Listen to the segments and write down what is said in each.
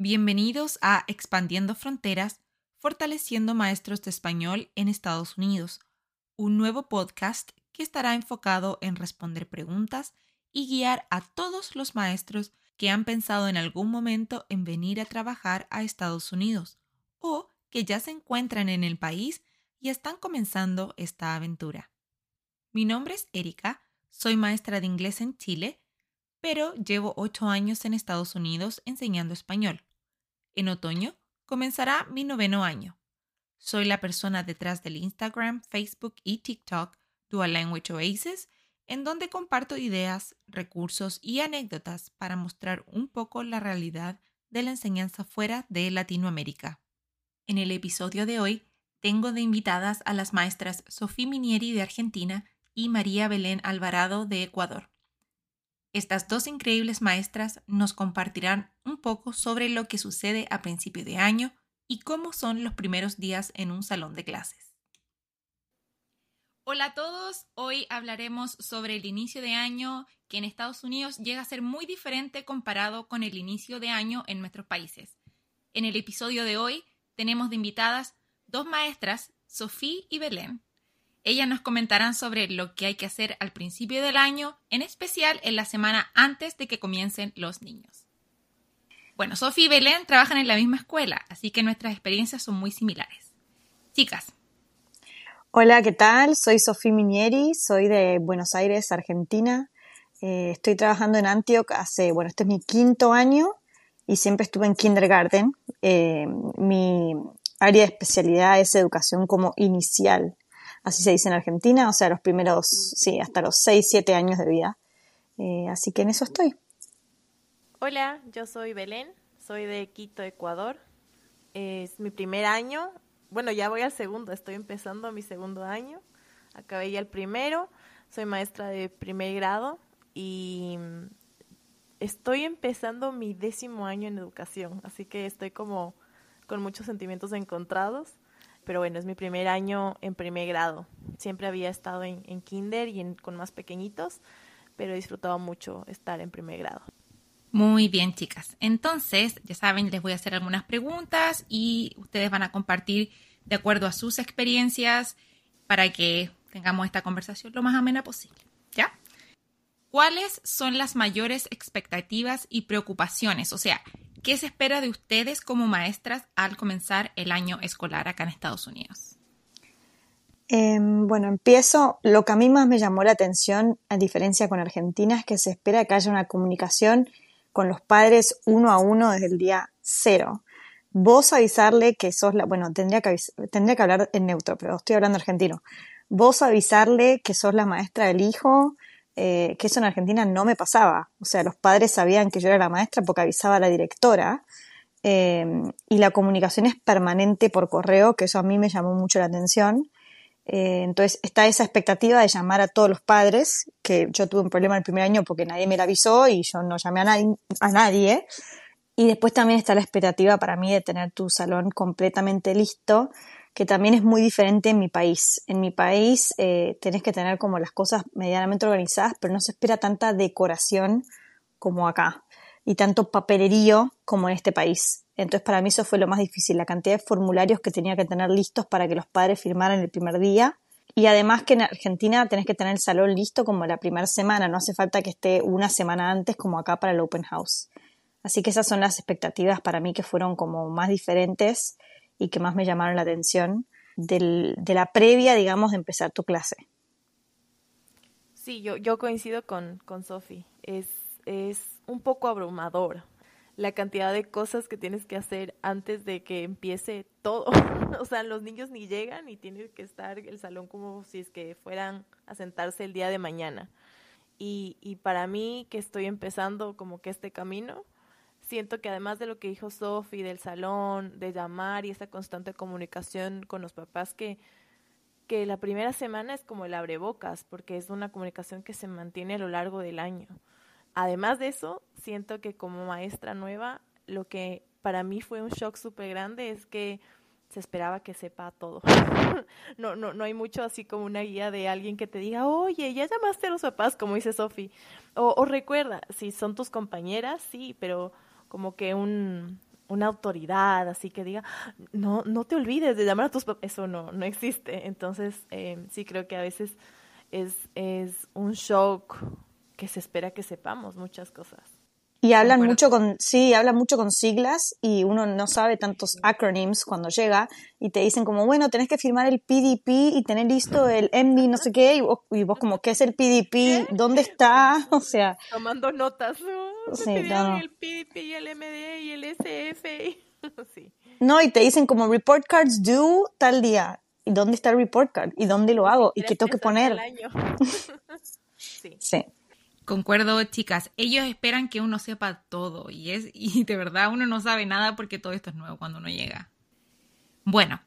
Bienvenidos a Expandiendo Fronteras, fortaleciendo maestros de español en Estados Unidos, un nuevo podcast que estará enfocado en responder preguntas y guiar a todos los maestros que han pensado en algún momento en venir a trabajar a Estados Unidos o que ya se encuentran en el país y están comenzando esta aventura. Mi nombre es Erika, soy maestra de inglés en Chile, pero llevo ocho años en Estados Unidos enseñando español. En otoño comenzará mi noveno año. Soy la persona detrás del Instagram, Facebook y TikTok Dual Language Oasis, en donde comparto ideas, recursos y anécdotas para mostrar un poco la realidad de la enseñanza fuera de Latinoamérica. En el episodio de hoy tengo de invitadas a las maestras Sofía Minieri de Argentina y María Belén Alvarado de Ecuador. Estas dos increíbles maestras nos compartirán un poco sobre lo que sucede a principio de año y cómo son los primeros días en un salón de clases. Hola a todos, hoy hablaremos sobre el inicio de año que en Estados Unidos llega a ser muy diferente comparado con el inicio de año en nuestros países. En el episodio de hoy tenemos de invitadas dos maestras, Sofía y Belén, ellas nos comentarán sobre lo que hay que hacer al principio del año, en especial en la semana antes de que comiencen los niños. Bueno, Sofía y Belén trabajan en la misma escuela, así que nuestras experiencias son muy similares. Chicas. Hola, ¿qué tal? Soy Sofía Minieri, soy de Buenos Aires, Argentina. Eh, estoy trabajando en Antioch hace, bueno, este es mi quinto año y siempre estuve en kindergarten. Eh, mi área de especialidad es educación como inicial así se dice en Argentina, o sea, los primeros, sí, hasta los 6, 7 años de vida. Eh, así que en eso estoy. Hola, yo soy Belén, soy de Quito, Ecuador. Es mi primer año, bueno, ya voy al segundo, estoy empezando mi segundo año. Acabé ya el primero, soy maestra de primer grado y estoy empezando mi décimo año en educación, así que estoy como con muchos sentimientos encontrados pero bueno, es mi primer año en primer grado. Siempre había estado en, kinder y con más pequeñitos, pero he disfrutado mucho estar en primer grado. Muy bien, chicas. Entonces, ya saben, les voy a hacer algunas preguntas y ustedes van a compartir de acuerdo a sus experiencias para que tengamos esta conversación lo más amena posible. ¿Ya? ¿Cuáles son las mayores expectativas y preocupaciones? O sea, ¿Qué se espera de ustedes como maestras al comenzar el año escolar acá en Estados Unidos? Em, bueno, empiezo. Lo que a mí más me llamó la atención, a diferencia con Argentina, es que se espera que haya una comunicación con los padres uno a uno desde el día cero. Vos avisarle que sos la, bueno, tendría que, tendría que hablar en neutro, pero estoy hablando argentino. Vos avisarle que sos la maestra del hijo, eh, que eso en Argentina no me pasaba. O sea, los padres sabían que yo era la maestra porque avisaba a la directora. Eh, y la comunicación es permanente por correo, que eso a mí me llamó mucho la atención. Eh, entonces está esa expectativa de llamar a todos los padres, que yo tuve un problema el primer año porque nadie me la avisó y yo no llamé a nadie, a nadie. Y después también está la expectativa para mí de tener tu salón completamente listo que también es muy diferente en mi país. En mi país eh, tenés que tener como las cosas medianamente organizadas, pero no se espera tanta decoración como acá y tanto papelerío como en este país. Entonces para mí eso fue lo más difícil, la cantidad de formularios que tenía que tener listos para que los padres firmaran el primer día. Y además que en Argentina tenés que tener el salón listo como la primera semana, no hace falta que esté una semana antes como acá para el open house. Así que esas son las expectativas para mí que fueron como más diferentes y que más me llamaron la atención de la previa, digamos, de empezar tu clase. Sí, yo, yo coincido con, con Sofi. Es, es un poco abrumador la cantidad de cosas que tienes que hacer antes de que empiece todo. o sea, los niños ni llegan y tienes que estar el salón como si es que fueran a sentarse el día de mañana. Y, y para mí, que estoy empezando como que este camino, siento que además de lo que dijo Sofi, del salón, de llamar y esa constante comunicación con los papás, que, que la primera semana es como el abrebocas, porque es una comunicación que se mantiene a lo largo del año. Además de eso, siento que como maestra nueva, lo que para mí fue un shock súper grande es que se esperaba que sepa todo. no, no, no hay mucho así como una guía de alguien que te diga, oye, ya llamaste a los papás, como dice Sofi. O, o recuerda, si son tus compañeras, sí, pero como que un, una autoridad, así que diga, no, no te olvides de llamar a tus papás. Eso no, no existe. Entonces, eh, sí creo que a veces es, es un shock que se espera que sepamos muchas cosas. Y hablan mucho con, sí, hablan mucho con siglas y uno no sabe tantos acronyms cuando llega y te dicen como, bueno, tenés que firmar el PDP y tener listo el MD no sé qué y vos, como, ¿qué es el PDP? ¿Dónde está? O sea... Tomando notas. ¿no? Sí, El PDP y el MD y el SF. sí. No, y te dicen como report cards due tal día. ¿Y dónde está el report card? ¿Y dónde lo hago? ¿Y qué tengo que poner? sí. sí. Concuerdo, chicas. Ellos esperan que uno sepa todo y es y de verdad uno no sabe nada porque todo esto es nuevo cuando uno llega. Bueno,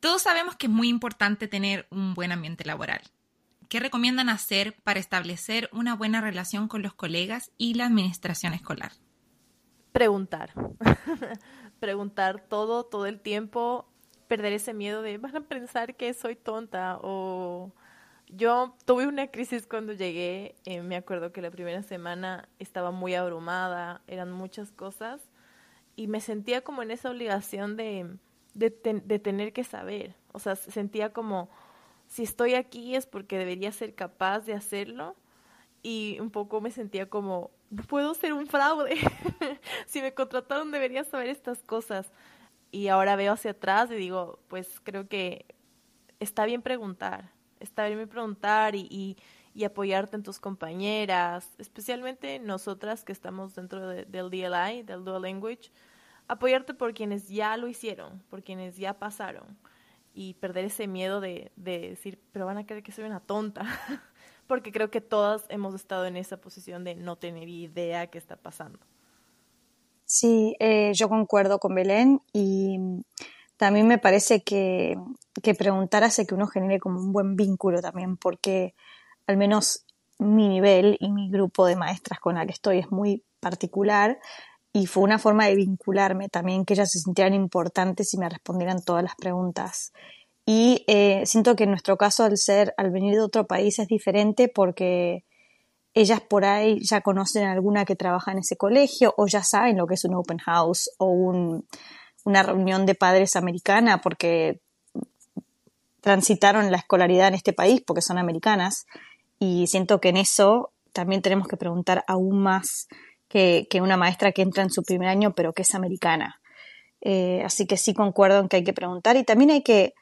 todos sabemos que es muy importante tener un buen ambiente laboral. ¿Qué recomiendan hacer para establecer una buena relación con los colegas y la administración escolar? Preguntar. Preguntar todo, todo el tiempo. Perder ese miedo de van a pensar que soy tonta o yo tuve una crisis cuando llegué, eh, me acuerdo que la primera semana estaba muy abrumada, eran muchas cosas y me sentía como en esa obligación de, de, de tener que saber, o sea, sentía como si estoy aquí es porque debería ser capaz de hacerlo. Y un poco me sentía como, puedo ser un fraude, si me contrataron debería saber estas cosas. Y ahora veo hacia atrás y digo, pues creo que está bien preguntar, está bien preguntar y, y, apoyarte en tus compañeras, especialmente nosotras que estamos dentro del DLI, del Dual Language, apoyarte por quienes ya lo hicieron, por quienes ya pasaron y perder ese miedo de, de decir, pero van a creer que soy una tonta, porque creo que todas hemos estado en esa posición de no tener idea qué está pasando. Sí, eh, yo concuerdo con Belén y también me parece que, que preguntar hace que uno genere como un buen vínculo también, porque al menos mi nivel y mi grupo de maestras con la que estoy es muy particular y fue una forma de vincularme también, que ellas se sintieran importantes y me respondieran todas las preguntas. Y eh, siento que en nuestro caso, al ser, al venir de otro país, es diferente porque ellas por ahí ya conocen a alguna que trabaja en ese colegio o ya saben lo que es un open house o un, una reunión de padres americana porque transitaron la escolaridad en este país porque son americanas y siento que en eso también tenemos que preguntar aún más que, una maestra que entra en su primer año pero que es americana. Eh, así que sí concuerdo en que hay que preguntar y también hay que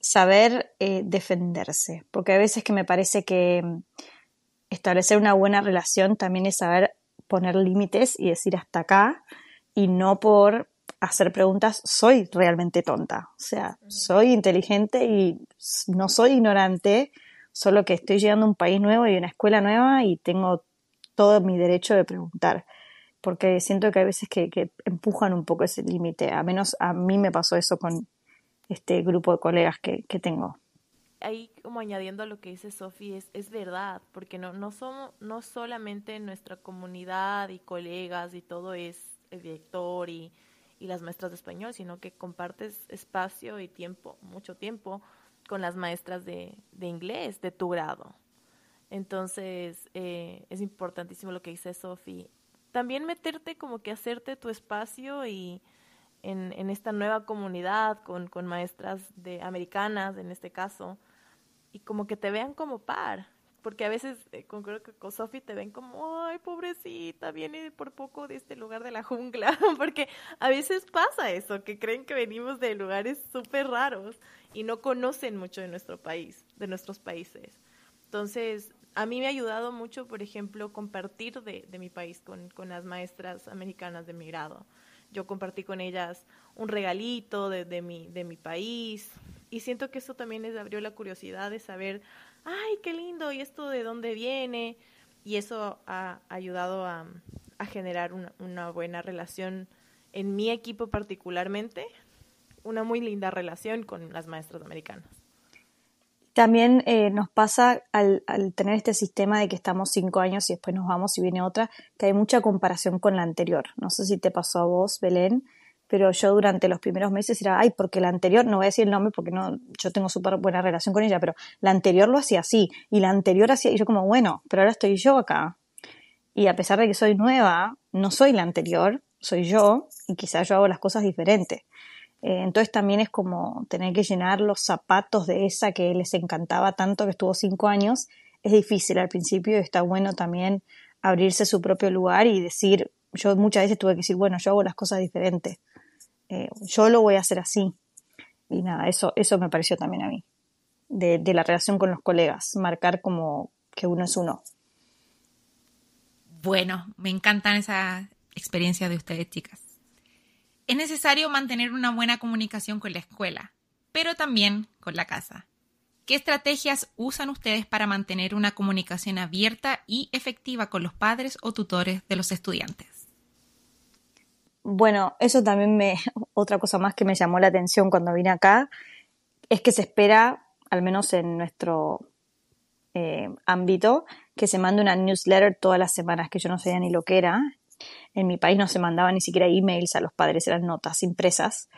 saber eh, defenderse, porque a veces que me parece que mm, establecer una buena relación también es saber poner límites y decir hasta acá y no por hacer preguntas, soy realmente tonta. O sea, soy inteligente y no soy ignorante, solo que estoy llegando a un país nuevo y una escuela nueva y tengo todo mi derecho de preguntar. Porque siento que hay veces que, empujan un poco ese límite. A menos a mí me pasó eso con este grupo de colegas que, tengo. Ahí como añadiendo a lo que dice Sofi, es, es verdad, porque no, no somos, no solamente nuestra comunidad y colegas y todo es el director y y las maestras de español, sino que compartes espacio y tiempo, mucho tiempo, con las maestras de, de inglés de tu grado. Entonces, eh, es importantísimo lo que dice Sofi. También meterte como que hacerte tu espacio y en, en esta nueva comunidad con, con maestras de americanas, en este caso, y como que te vean como par porque a veces eh, creo que con Sophie te ven como, ay, pobrecita, viene por poco de este lugar de la jungla, porque a veces pasa eso, que creen que venimos de lugares súper raros y no conocen mucho de nuestro país, de nuestros países. Entonces, a mí me ha ayudado mucho, por ejemplo, compartir de, mi país con, las maestras americanas de mi grado. Yo compartí con ellas un regalito de, de, mi, de mi país y siento que eso también les abrió la curiosidad de saber ay, qué lindo, y esto de dónde viene. Y eso ha ayudado a, generar una, buena relación en mi equipo particularmente, una muy linda relación con las maestras americanas. También eh, nos pasa al, tener este sistema de que estamos cinco años y después nos vamos y viene otra, que hay mucha comparación con la anterior. No sé si te pasó a vos, Belén, pero yo durante los primeros meses era, ay, porque la anterior, no voy a decir el nombre porque no, yo tengo súper buena relación con ella, pero la anterior lo hacía así, y la anterior hacía, y yo como, bueno, pero ahora estoy yo acá. Y a pesar de que soy nueva, no soy la anterior, soy yo y quizás yo hago las cosas diferentes. Eh, entonces también es como tener que llenar los zapatos de esa que les encantaba tanto, que estuvo cinco años. Es difícil al principio y está bueno también abrirse su propio lugar y decir, yo muchas veces tuve que decir, bueno, yo hago las cosas diferentes. Eh, yo lo voy a hacer así. Y nada, eso, eso me pareció también a mí, de, de la relación con los colegas, marcar como que uno es uno. Bueno, me encantan esa experiencia de ustedes, chicas. Es necesario mantener una buena comunicación con la escuela, pero también con la casa. ¿Qué estrategias usan ustedes para mantener una comunicación abierta y efectiva con los padres o tutores de los estudiantes? Bueno, eso también me, otra cosa más que me llamó la atención cuando vine acá, es que se espera, al menos en nuestro eh, ámbito, que se mande una newsletter todas las semanas, que yo no sabía ni lo que era. En mi país no se mandaba ni siquiera emails a los padres, eran notas impresas.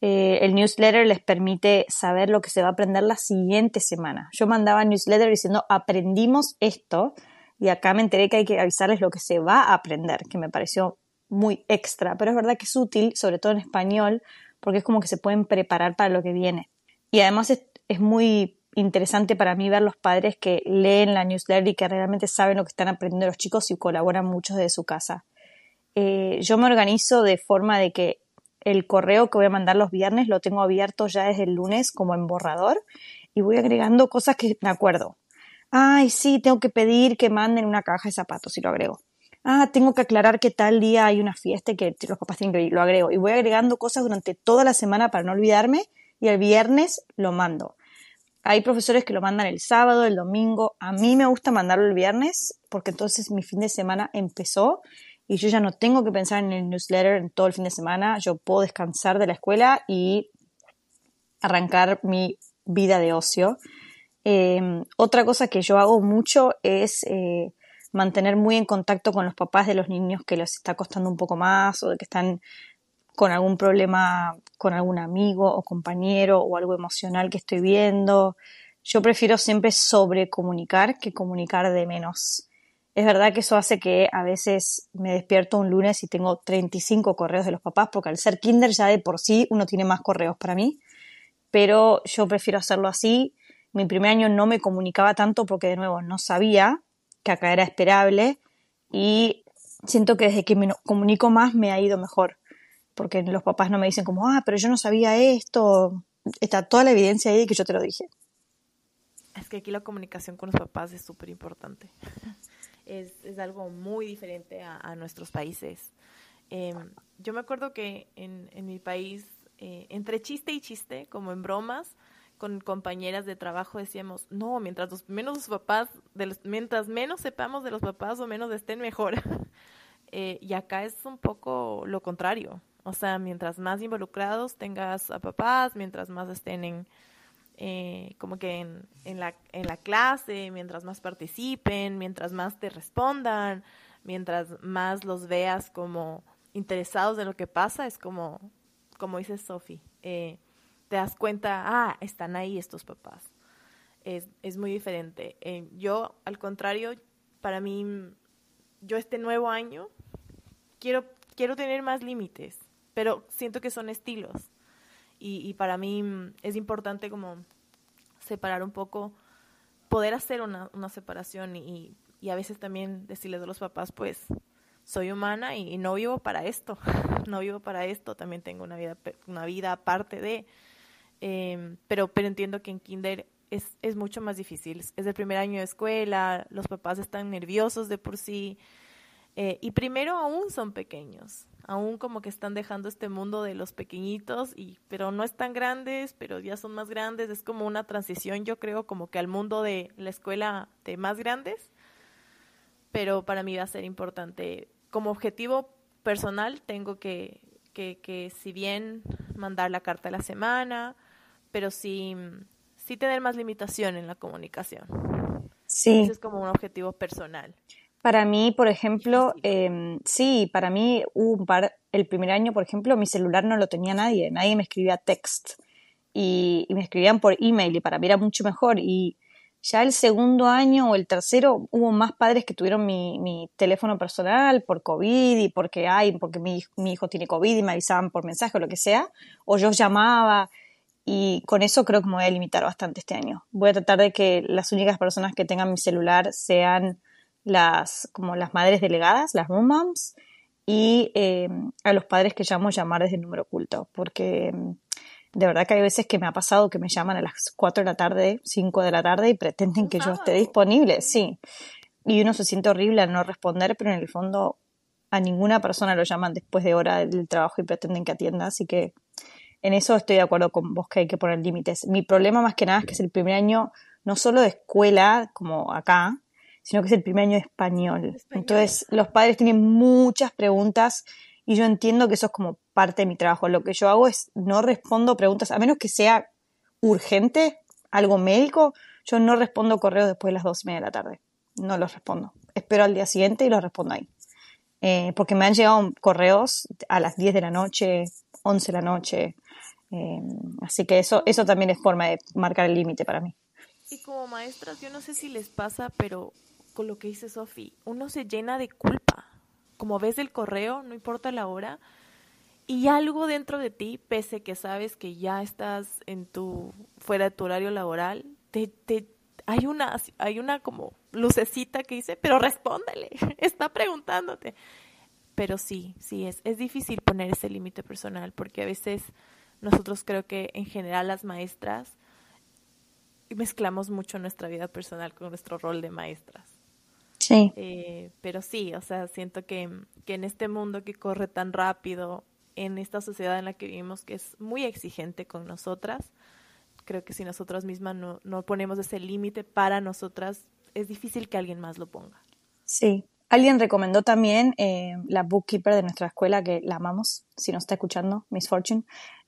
Eh, el newsletter les permite saber lo que se va a aprender la siguiente semana. Yo mandaba newsletter diciendo aprendimos esto y acá me enteré que hay que avisarles lo que se va a aprender, que me pareció muy extra, pero es verdad que es útil, sobre todo en español, porque es como que se pueden preparar para lo que viene. Y además es, es muy interesante para mí ver los padres que leen la newsletter y que realmente saben lo que están aprendiendo los chicos y colaboran mucho desde su casa. Eh, yo me organizo de forma de que el correo que voy a mandar los viernes lo tengo abierto ya desde el lunes como en borrador y voy agregando cosas que me acuerdo. Ay, sí, tengo que pedir que manden una caja de zapatos y lo agrego. Ah, tengo que aclarar que tal día hay una fiesta y que los papás tienen que ir, lo agrego. Y voy agregando cosas durante toda la semana para no olvidarme y el viernes lo mando. Hay profesores que lo mandan el sábado, el domingo. A mí me gusta mandarlo el viernes porque entonces mi fin de semana empezó y yo ya no tengo que pensar en el newsletter en todo el fin de semana, yo puedo descansar de la escuela y arrancar mi vida de ocio. Em, otra cosa que yo hago mucho es eh, mantener muy en contacto con los papás de los niños que les está costando un poco más o de que están con algún problema con algún amigo o compañero o algo emocional que estoy viendo. Yo prefiero siempre sobrecomunicar que comunicar de menos. Es verdad que eso hace que a veces me despierto un lunes y tengo 35 correos de los papás, porque al ser kinder ya de por sí uno tiene más correos para mí, pero yo prefiero hacerlo así. Mi primer año no me comunicaba tanto porque de nuevo no sabía que acá era esperable y siento que desde que me comunico más me ha ido mejor, porque los papás no me dicen como, ah, pero yo no sabía esto, está toda la evidencia ahí de que yo te lo dije. Es que aquí la comunicación con los papás es súper importante es, es algo muy diferente a, nuestros países. Em, yo me acuerdo que en, en mi país, eh, entre chiste y chiste, como en bromas, con compañeras de trabajo decíamos, no, mientras los, menos los papás, de mientras menos sepamos de los papás o menos estén mejor. eh, y acá es un poco lo contrario. O sea, mientras más involucrados tengas a papás, mientras más estén en, eh, como que en, la, en la clase, mientras más participen, mientras más te respondan, mientras más los veas como interesados en lo que pasa, es como, como dice Sophie, eh, te das cuenta, ah, están ahí estos papás. Es, es muy diferente. Eh, yo, al contrario, para mí, yo este nuevo año quiero, quiero tener más límites, pero siento que son estilos y, para mí mm, es importante como separar un poco, poder hacer una, una separación y, y, a veces también decirles a los papás, pues soy humana y, no vivo para esto, no vivo para esto, también tengo una vida, una vida aparte de, em, pero, pero entiendo que en kinder es, es mucho más difícil, es el primer año de escuela, los papás están nerviosos de por sí, eh, y primero aún son pequeños, aún como que están dejando este mundo de los pequeñitos, y, pero no están grandes, pero ya son más grandes, es como una transición yo creo como que al mundo de la escuela de más grandes, pero para mí va a ser importante. Como objetivo personal tengo que, que, que si bien mandar la carta de la semana, pero sí, sí tener más limitación en la comunicación. Sí. Ese es como un objetivo personal. Para mí, por ejemplo, eh, sí, para mí hubo un par, el primer año, por ejemplo, mi celular no lo tenía nadie, nadie me escribía text y, me escribían por email y para mí era mucho mejor. Y Ya el segundo año o el tercero hubo más padres que tuvieron mi, mi teléfono personal por COVID y porque hay, porque mi, mi, hijo tiene COVID y me avisaban por mensaje o lo que sea, o yo llamaba. Y con eso creo que me voy a limitar bastante este año. Voy a tratar de que las únicas personas que tengan mi celular sean las como las madres delegadas, las room moms, y eh, a los padres que llamo llamar desde el número oculto, porque de verdad que hay veces que me ha pasado que me llaman a las 4 de la tarde, 5 de la tarde y pretenden que yo esté disponible, sí. Y uno se siente horrible al no responder, pero en el fondo a ninguna persona lo llaman después de hora del trabajo y pretenden que atienda, así que en eso estoy de acuerdo con vos que hay que poner límites. Mi problema más que nada es que es el primer año no solo de escuela como acá, sino que es el primer año de español. Entonces los padres tienen muchas preguntas y yo entiendo que eso es como parte de mi trabajo. Lo que yo hago es no respondo preguntas, a menos que sea urgente, algo médico, yo no respondo correos después de las dos y media de la tarde. No los respondo. Espero al día siguiente y los respondo ahí. Eh, porque me han llegado correos a las 10 de la noche, 11 de la noche. Eh, así que eso, eso también es forma de marcar el límite para mí. Y como maestras, yo no sé si les pasa, pero con lo que dice Sofi, uno se llena de culpa. Como ves el correo, no importa la hora, y algo dentro de ti, pese que sabes que ya estás en tu fuera de tu horario laboral, te, te hay una hay una como lucecita que dice, "Pero respóndele, está preguntándote." Pero sí, sí es es difícil poner ese límite personal porque a veces nosotros creo que en general las maestras mezclamos mucho nuestra vida personal con nuestro rol de maestras. Sí. Eh, pero sí, o sea, siento que, que en este mundo que corre tan rápido, en esta sociedad en la que vivimos que es muy exigente con nosotras. Creo que si nosotras mismas no, no ponemos ese límite para nosotras, es difícil que alguien más lo ponga. Sí. Alguien recomendó también eh, la bookkeeper de nuestra escuela, que la amamos, si nos está escuchando, Miss Fortune,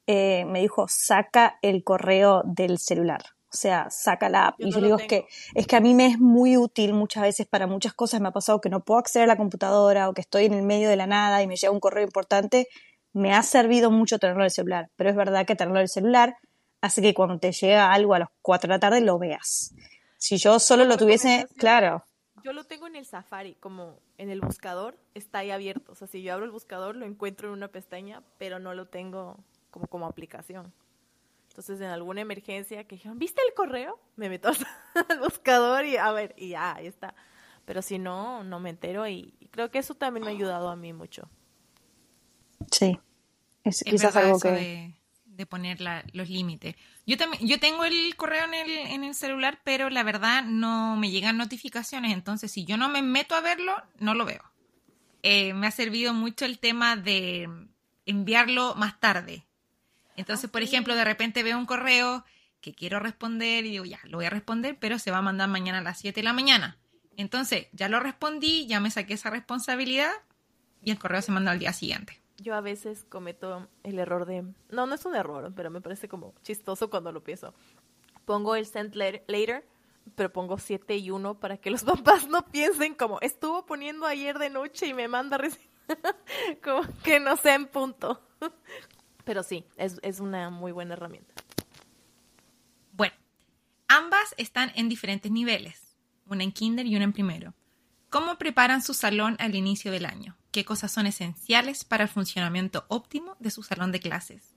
eh, me dijo, saca el correo del celular. O sea, saca la app. y yo digo, es que, es que a mí me es muy útil muchas veces para muchas cosas. Me ha pasado que no puedo acceder a la computadora o que estoy en el medio de la nada y me llega un correo importante me ha servido mucho tenerlo en el celular, pero es verdad que tenerlo en el celular hace que cuando te llega algo a las 4 de la tarde lo veas. Si yo solo lo tuviese, claro. Yo lo tengo en el Safari, como en el buscador, está ahí abierto. O sea, si yo abro el buscador, lo encuentro en una pestaña, pero no lo tengo como, como aplicación. Entonces, en alguna emergencia que dijeron, ¿viste el correo? Me meto al buscador y a ver, y ya, ahí está. Pero si no, no me entero y creo que eso también me ha ayudado a mí mucho. Sí. Es, quizás algo que... De, poner los límites. Yo también, yo tengo el correo en el, en el celular, pero la verdad no me llegan notificaciones, entonces si yo no me meto a verlo, no lo veo. Eh, me ha servido mucho el tema de enviarlo más tarde. Entonces, por ejemplo, de repente veo un correo que quiero responder y digo, ya, lo voy a responder, pero se va a mandar mañana a las 7 de la mañana. Entonces, ya lo respondí, ya me saqué esa responsabilidad y el correo se manda al día siguiente yo a veces cometo el error de, no, no es un error, pero me parece como chistoso cuando lo pienso. Pongo el send later, pero pongo 7 y 1 para que los papás no piensen como, estuvo poniendo ayer de noche y me manda recién. como que no sea en punto. Pero sí, es, es una muy buena herramienta. Bueno, ambas están en diferentes niveles, una en kinder y una en primero. ¿Cómo preparan su salón al inicio del año? ¿Qué cosas son esenciales para el funcionamiento óptimo de su salón de clases?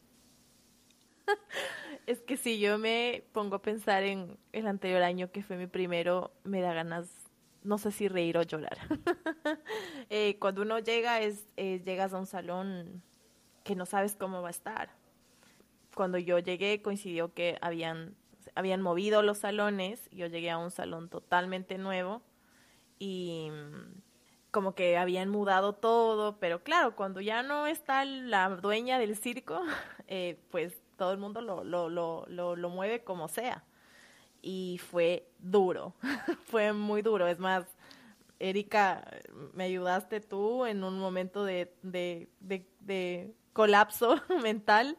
Es que si yo me pongo a pensar en el anterior año que fue mi primero, me da ganas, no sé si reír o llorar. Eh, cuando uno llega, es, llegas a un salón que no sabes cómo va a estar. Cuando yo llegué coincidió que habían, habían movido los salones, yo llegué a un salón totalmente nuevo y mm, como que habían mudado todo, pero claro, cuando ya no está la dueña del circo, eh, pues todo el mundo lo, lo, lo, lo, mueve como sea. Y fue duro, fue muy duro. Es más, Erika, me ayudaste tú en un momento de, de, colapso mental.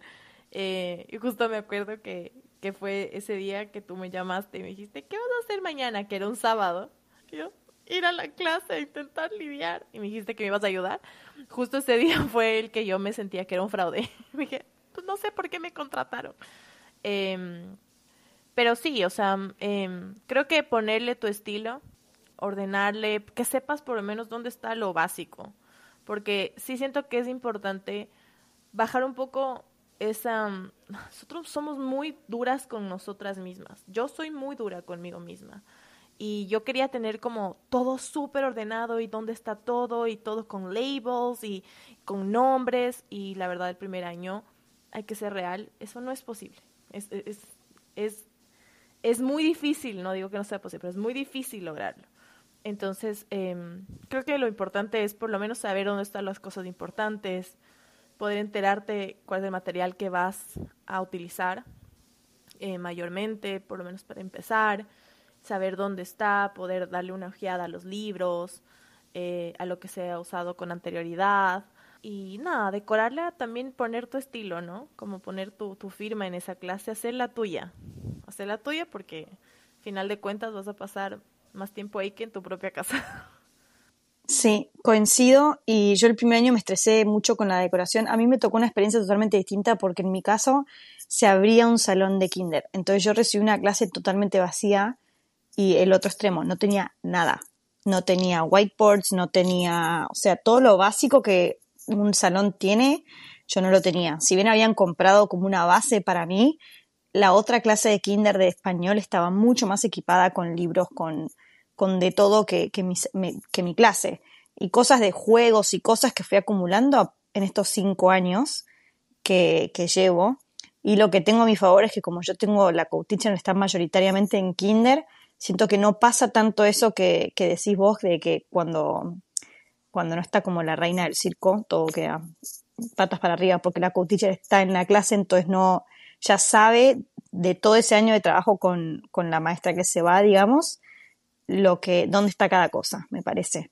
Eh, y justo me acuerdo que, que fue ese día que tú me llamaste y me dijiste, ¿qué vas a hacer mañana? Que era un sábado. yo, ir a la clase intentar lidiar. Y me dijiste que me ibas a ayudar. Justo ese día fue el que yo me sentía que era un fraude. me dije, pues no sé por qué me contrataron. Eh, pero sí, o sea, em, creo que ponerle tu estilo, ordenarle, que sepas por lo menos dónde está lo básico, porque sí siento que es importante bajar un poco esa... Nosotros somos muy duras con nosotras mismas. Yo soy muy dura conmigo misma. Y yo quería tener como todo súper ordenado y dónde está todo y todo con labels y con nombres. Y la verdad, el primer año hay que ser real. Eso no es posible. Es, es, es, es muy difícil, no digo que no sea posible, pero es muy difícil lograrlo. Entonces, eh, creo que lo importante es por lo menos saber dónde están las cosas importantes, poder enterarte cuál es el material que vas a utilizar eh, mayormente, por lo menos para empezar, saber dónde está, poder darle una ojeada a los libros, eh, a lo que se ha usado con anterioridad. Y nada, decorarla también poner tu estilo, ¿no? Como poner tu, tu firma en esa clase, hacer la tuya. Hacer la tuya porque, al final de cuentas, vas a pasar más tiempo ahí que en tu propia casa. Sí, coincido y yo el primer año me estresé mucho con la decoración. A mí me tocó una experiencia totalmente distinta porque en mi caso se abría un salón de kinder. Entonces yo recibí una clase totalmente vacía y el otro extremo no tenía nada. No tenía whiteboards, no tenía, o sea, todo lo básico que un salón tiene, yo no lo tenía. Si bien habían comprado como una base para mí, la otra clase de kinder de español estaba mucho más equipada con libros, con, con de todo que, que, mi, que mi clase. Y cosas de juegos y cosas que fui acumulando en estos cinco años que, que llevo. Y lo que tengo a mi favor es que como yo tengo la co-teacher está mayoritariamente en kinder, siento que no pasa tanto eso que, que decís vos de que cuando, cuando no está como la reina del circo, todo queda patas para arriba porque la co-teacher está en la clase, entonces no, ya sabe de todo ese año de trabajo con, con la maestra que se va, digamos, lo que, dónde está cada cosa, me parece.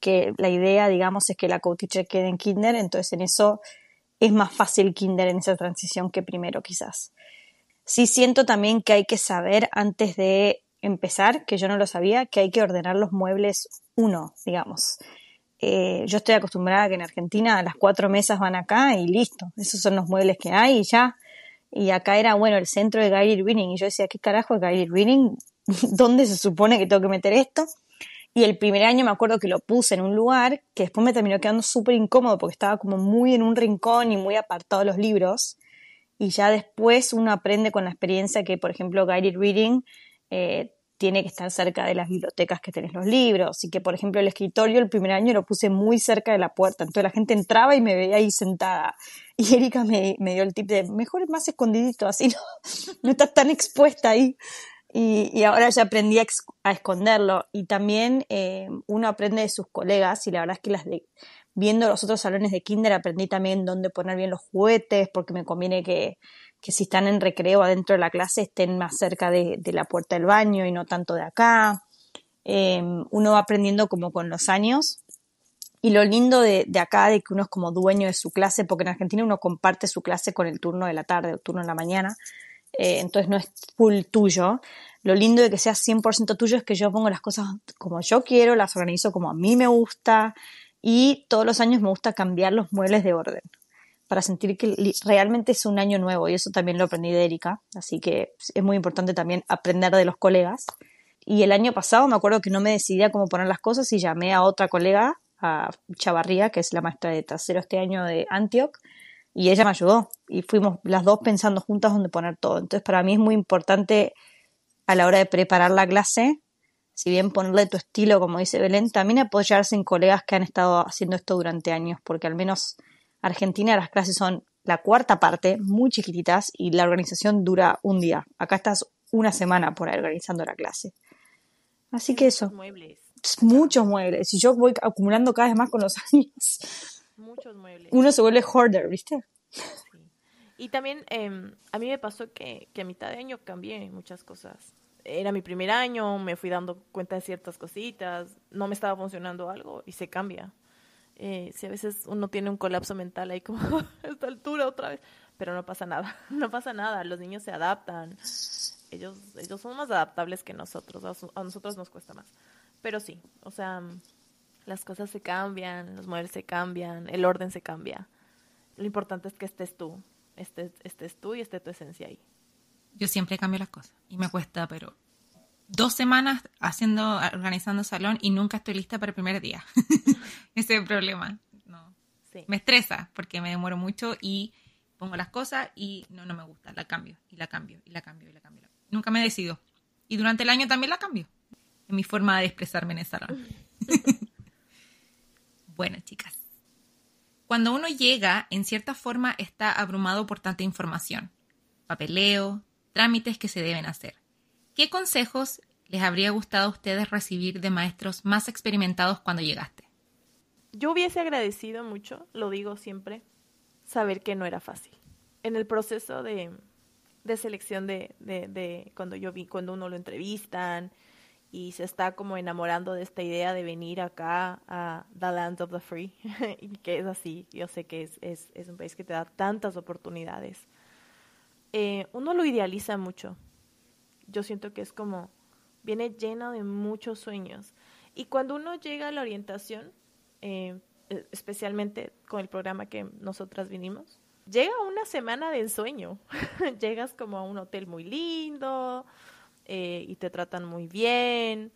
Que la idea, digamos, es que la co-teacher quede en kinder, entonces en eso es más fácil kinder en esa transición que primero, quizás. Sí siento también que hay que saber antes de empezar, que yo no lo sabía, que hay que ordenar los muebles uno, digamos. Eh, yo estoy acostumbrada a que en Argentina las cuatro mesas van acá y listo, esos son los muebles que hay y ya y acá era, bueno, el centro de guided reading, y yo decía, ¿qué carajo es guided reading? ¿Dónde se supone que tengo que meter esto? Y el primer año me acuerdo que lo puse en un lugar que después me terminó quedando súper incómodo porque estaba como muy en un rincón y muy apartado de los libros. Y ya después uno aprende con la experiencia que, por ejemplo, guided reading eh, tiene que estar cerca de las bibliotecas que tenés los libros. Y que, por ejemplo, el escritorio el primer año lo puse muy cerca de la puerta. Entonces la gente entraba y me veía ahí sentada. Y Erika me, dio el tip de, mejor más escondidito, así no, no estás tan expuesta ahí. Y, ahora ya aprendí a, esconderlo. Y también eh, uno aprende de sus colegas y la verdad es que las de, viendo los otros salones de kinder aprendí también dónde poner bien los juguetes porque me conviene que, que si están en recreo adentro de la clase estén más cerca de, la puerta del baño y no tanto de acá. Eh, uno va aprendiendo como con los años y lo lindo de, acá, de que uno es como dueño de su clase, porque en Argentina uno comparte su clase con el turno de la tarde o el turno de la mañana, eh, entonces no es full tuyo. Lo lindo de que sea 100% tuyo es que yo pongo las cosas como yo quiero, las organizo como a mí me gusta y todos los años me gusta cambiar los muebles de orden para sentir que realmente es un año nuevo y eso también lo aprendí de Erika, así que es muy importante también aprender de los colegas. Y el año pasado me acuerdo que no me decidía cómo poner las cosas y llamé a otra colega a Chavarría, que es la maestra de tercero este año de Antioch, y ella me ayudó y fuimos las dos pensando juntas dónde poner todo. Entonces para mí es muy importante a la hora de preparar la clase, si bien ponerle tu estilo, como dice Belén, también apoyarse en colegas que han estado haciendo esto durante años, porque al menos Argentina las clases son la cuarta parte, muy chiquititas, y la organización dura un día. Acá estás una semana por ahí organizando la clase. Así que eso muchos muebles. Y yo voy acumulando cada vez más con los años. Muchos muebles. Uno se vuelve hoarder, ¿viste? Sí. Y también em, a mí me pasó que, que a mitad de año cambié muchas cosas. Era mi primer año, me fui dando cuenta de ciertas cositas, no me estaba funcionando algo y se cambia. Eh, si a veces uno tiene un colapso mental ahí como a esta altura otra vez, pero no pasa nada, no pasa nada, los niños se adaptan, ellos, ellos son más adaptables que nosotros, a nosotros nos cuesta más. Pero sí, o sea, las cosas se cambian, los muebles se cambian, el orden se cambia. Lo importante es que estés tú, estés, estés tú y esté tu esencia ahí. Yo siempre cambio las cosas y me cuesta, pero dos semanas haciendo, organizando salón y nunca estoy lista para el primer día. Ese es el problema. No. Me estresa porque me demoro mucho y pongo las cosas y no, no me gusta, la cambio y la cambio y la cambio y la cambio. Nunca me decido. Y durante el año también la cambio. En mi forma de expresarme en el salón. Bueno, chicas. Cuando uno llega, en cierta forma está abrumado por tanta información. Papeleo, trámites que se deben hacer. ¿Qué consejos les habría gustado a ustedes recibir de maestros más experimentados cuando llegaste? Yo hubiese agradecido mucho, lo digo siempre, saber que no era fácil. En el proceso de, selección de, de, cuando yo vi, cuando uno lo entrevistan y se está como enamorando de esta idea de venir acá a The Land of the Free, y que es así, yo sé que es, es, es un país que te da tantas oportunidades. Eh, uno lo idealiza mucho. Yo siento que es como, viene lleno de muchos sueños. Y cuando uno llega a la orientación, eh, e, especialmente con el programa que nosotras vinimos, llega una semana de ensueño. Llegas como a un hotel muy lindo eh, y te tratan muy bien.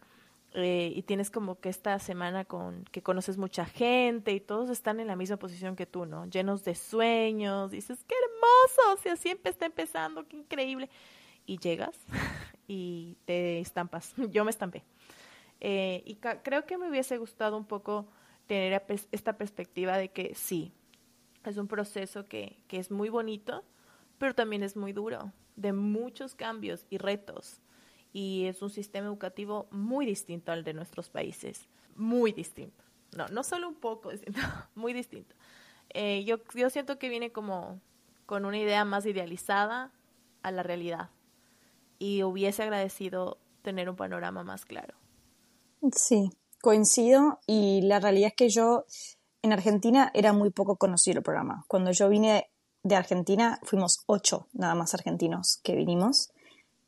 Eh, y tienes como que esta semana con que conoces mucha gente y todos están en la misma posición que tú, ¿no? Llenos de sueños, dices, qué hermoso, si así está empezando, qué increíble. Y llegas y te estampas, yo me estampé. y creo que me hubiese gustado un poco tener esta perspectiva de que sí, es un proceso que, que es muy bonito, pero también es muy duro, de muchos cambios y retos. Y es un sistema educativo muy distinto al de nuestros países, muy distinto. No, no solo un poco muy distinto. Eh, yo, yo siento que viene como con una idea más idealizada a la realidad y hubiese agradecido tener un panorama más claro. Sí, coincido y la realidad es que yo en Argentina era muy poco conocido el programa. Cuando yo vine de Argentina fuimos ocho nada más argentinos que vinimos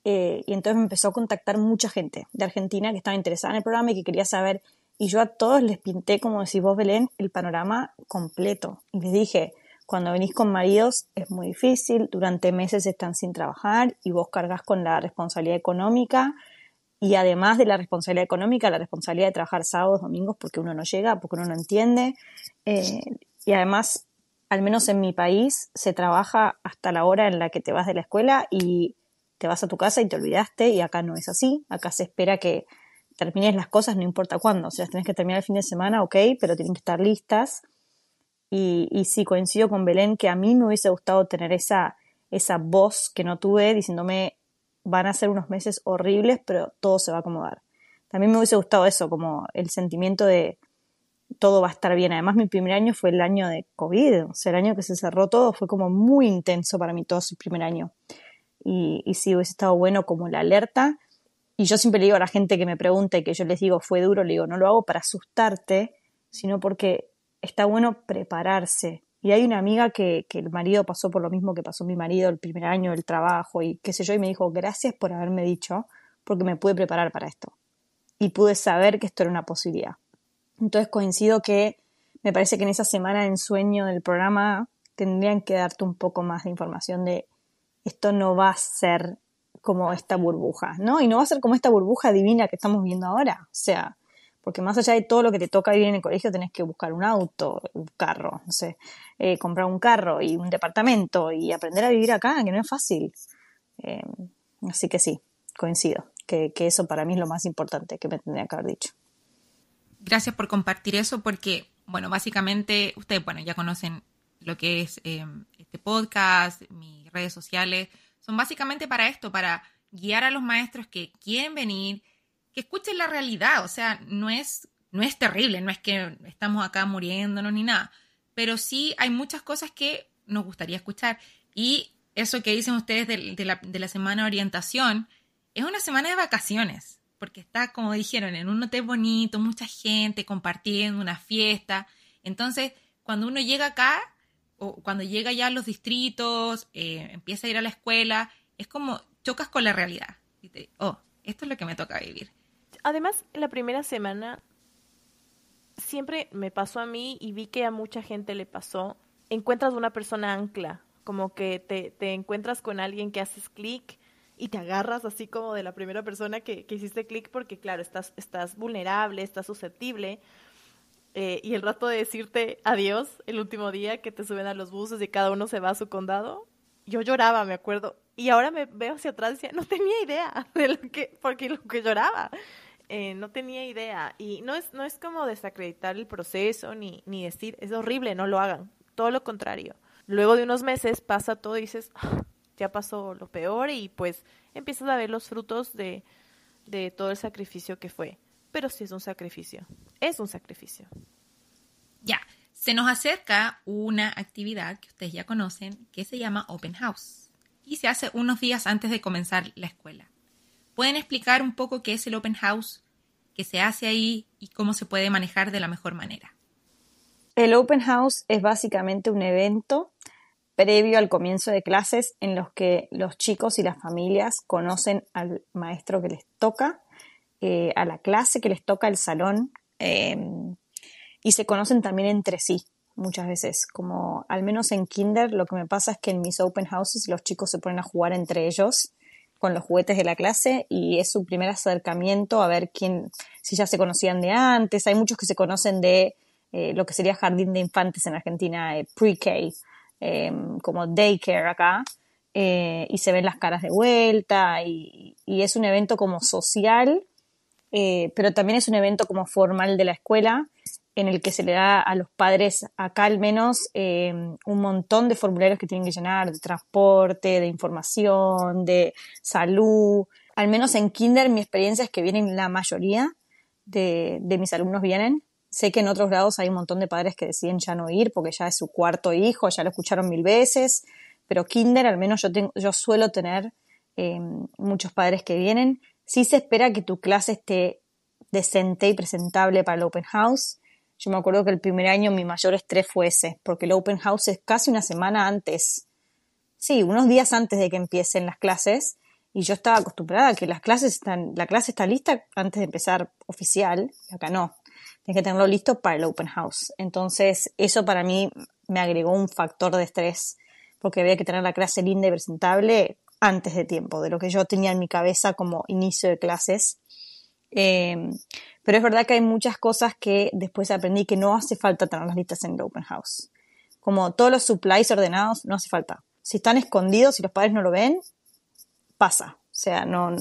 eh, y entonces me empezó a contactar mucha gente de Argentina que estaba interesada en el programa y que quería saber. Y yo a todos les pinté como decís vos Belén el panorama completo. Y les dije cuando venís con maridos es muy difícil, durante meses están sin trabajar y vos cargas con la responsabilidad económica. Y además de la responsabilidad económica, la responsabilidad de trabajar sábados, domingos, porque uno no llega, porque uno no entiende. Eh, y además, al menos en mi país, se trabaja hasta la hora en la que te vas de la escuela y te vas a tu casa y te olvidaste, y acá no es así. Acá se espera que termines las cosas, no importa cuándo. O sea, tenés que terminar el fin de semana, ok, pero tienen que estar listas. Y, y sí, coincido con Belén que a mí me hubiese gustado tener esa, esa voz que no tuve diciéndome van a ser unos meses horribles, pero todo se va a acomodar. También me hubiese gustado eso, como el sentimiento de todo va a estar bien. Además, mi primer año fue el año de COVID, o sea, el año que se cerró todo fue como muy intenso para mí todo ese primer año. Y, y sí, hubiese estado bueno como la alerta. Y yo siempre le digo a la gente que me pregunta y que yo les digo fue duro, le digo, no lo hago para asustarte, sino porque está bueno prepararse. Y hay una amiga que, que, el marido pasó por lo mismo que pasó mi marido el primer año del trabajo y qué sé yo, y me dijo, gracias por haberme dicho, porque me pude preparar para esto. Y pude saber que esto era una posibilidad. Entonces coincido que me parece que en esa semana de ensueño del programa tendrían que darte un poco más de información de esto no va a ser como esta burbuja, ¿no? Y no va a ser como esta burbuja divina que estamos viendo ahora. O sea, porque más allá de todo lo que te toca vivir en el colegio, tenés que buscar un auto, un carro, no sé, eh, comprar un carro y un departamento y aprender a vivir acá, que no es fácil. Eh, así que sí, coincido, que, eso para mí es lo más importante que me tendría que haber dicho. Gracias por compartir eso, porque, bueno, básicamente ustedes, bueno, ya conocen lo que es eh, este podcast, mis redes sociales, son básicamente para esto, para guiar a los maestros que quieren venir, que escuchen la realidad, o sea, no es, no es terrible, no es que estamos acá muriéndonos ni nada, pero sí hay muchas cosas que nos gustaría escuchar. Y eso que dicen ustedes de, la, de la semana de orientación, es una semana de vacaciones, porque está, como dijeron, en un hotel bonito, mucha gente compartiendo una fiesta. Entonces, cuando uno llega acá, o cuando llega ya a los distritos, eh, empieza a ir a la escuela, es como chocas con la realidad. Y te, oh, esto es lo que me toca vivir además, la primera semana siempre me pasó a mí y vi que a mucha gente le pasó. Encuentras una persona ancla, como que te, te encuentras con alguien que haces clic y te agarras así como de la primera persona que, que hiciste clic porque claro, estás, estás vulnerable, estás susceptible. Eh, y el rato de decirte adiós el último día que te suben a los buses y cada uno se va a su condado, yo lloraba, me acuerdo. Y ahora me veo hacia atrás y decía, no tenía idea de lo que, porque lo que lloraba. Eh, no tenía idea. Y no es, no es como desacreditar el proceso ni, ni decir, es horrible, no lo hagan. Todo lo contrario. Luego de unos meses pasa todo y dices, ah, ya pasó lo peor y pues empiezas a ver los frutos de, de todo el sacrificio que fue. Pero sí es un sacrificio, es un sacrificio. Ya, se nos acerca una actividad que ustedes ya conocen que se llama Open House y se hace unos días antes de comenzar la escuela. ¿Pueden explicar un poco qué es el Open House, qué se hace ahí y cómo se puede manejar de la mejor manera? El Open House es básicamente un evento previo al comienzo de clases en los que los chicos y las familias conocen al maestro que les toca, eh, a la clase que les toca, el salón, em, y se conocen también entre sí muchas veces. Como al menos en Kinder, lo que me pasa es que en mis open houses los chicos se ponen a jugar entre ellos con los juguetes de la clase y es su primer acercamiento a ver quién, si ya se conocían de antes. Hay muchos que se conocen de eh, lo que sería jardín de infantes en Argentina, eh, pre-K, em, como daycare acá, eh, y se ven las caras de vuelta y, y es un evento como social, pero también es un evento como formal de la escuela en el que se le da a los padres, acá al menos, eh, un montón de formularios que tienen que llenar, de transporte, de información, de salud. Al menos en Kinder mi experiencia es que vienen la mayoría de, de mis alumnos vienen. Sé que en otros grados hay un montón de padres que deciden ya no ir porque ya es su cuarto hijo, ya lo escucharon mil veces, pero Kinder al menos yo, tengo, yo suelo tener eh, muchos padres que vienen. Sí se espera que tu clase esté decente y presentable para el open house. Yo me acuerdo que el primer año mi mayor estrés fue ese, porque el open house es casi una semana antes. Sí, unos días antes de que empiecen las clases. Y yo estaba acostumbrada a que las clases están, la clase está lista antes de empezar oficial, y acá no. Tienes que tenerlo listo para el open house. Entonces, eso para mí me agregó un factor de estrés, porque había que tener la clase linda y presentable antes de tiempo, de lo que yo tenía en mi cabeza como inicio de clases. Eh, pero es verdad que hay muchas cosas que después aprendí que no hace falta tener las listas en el open house. Como todos los supplies ordenados, no hace falta. Si están escondidos y los padres no lo ven, pasa. O sea, no,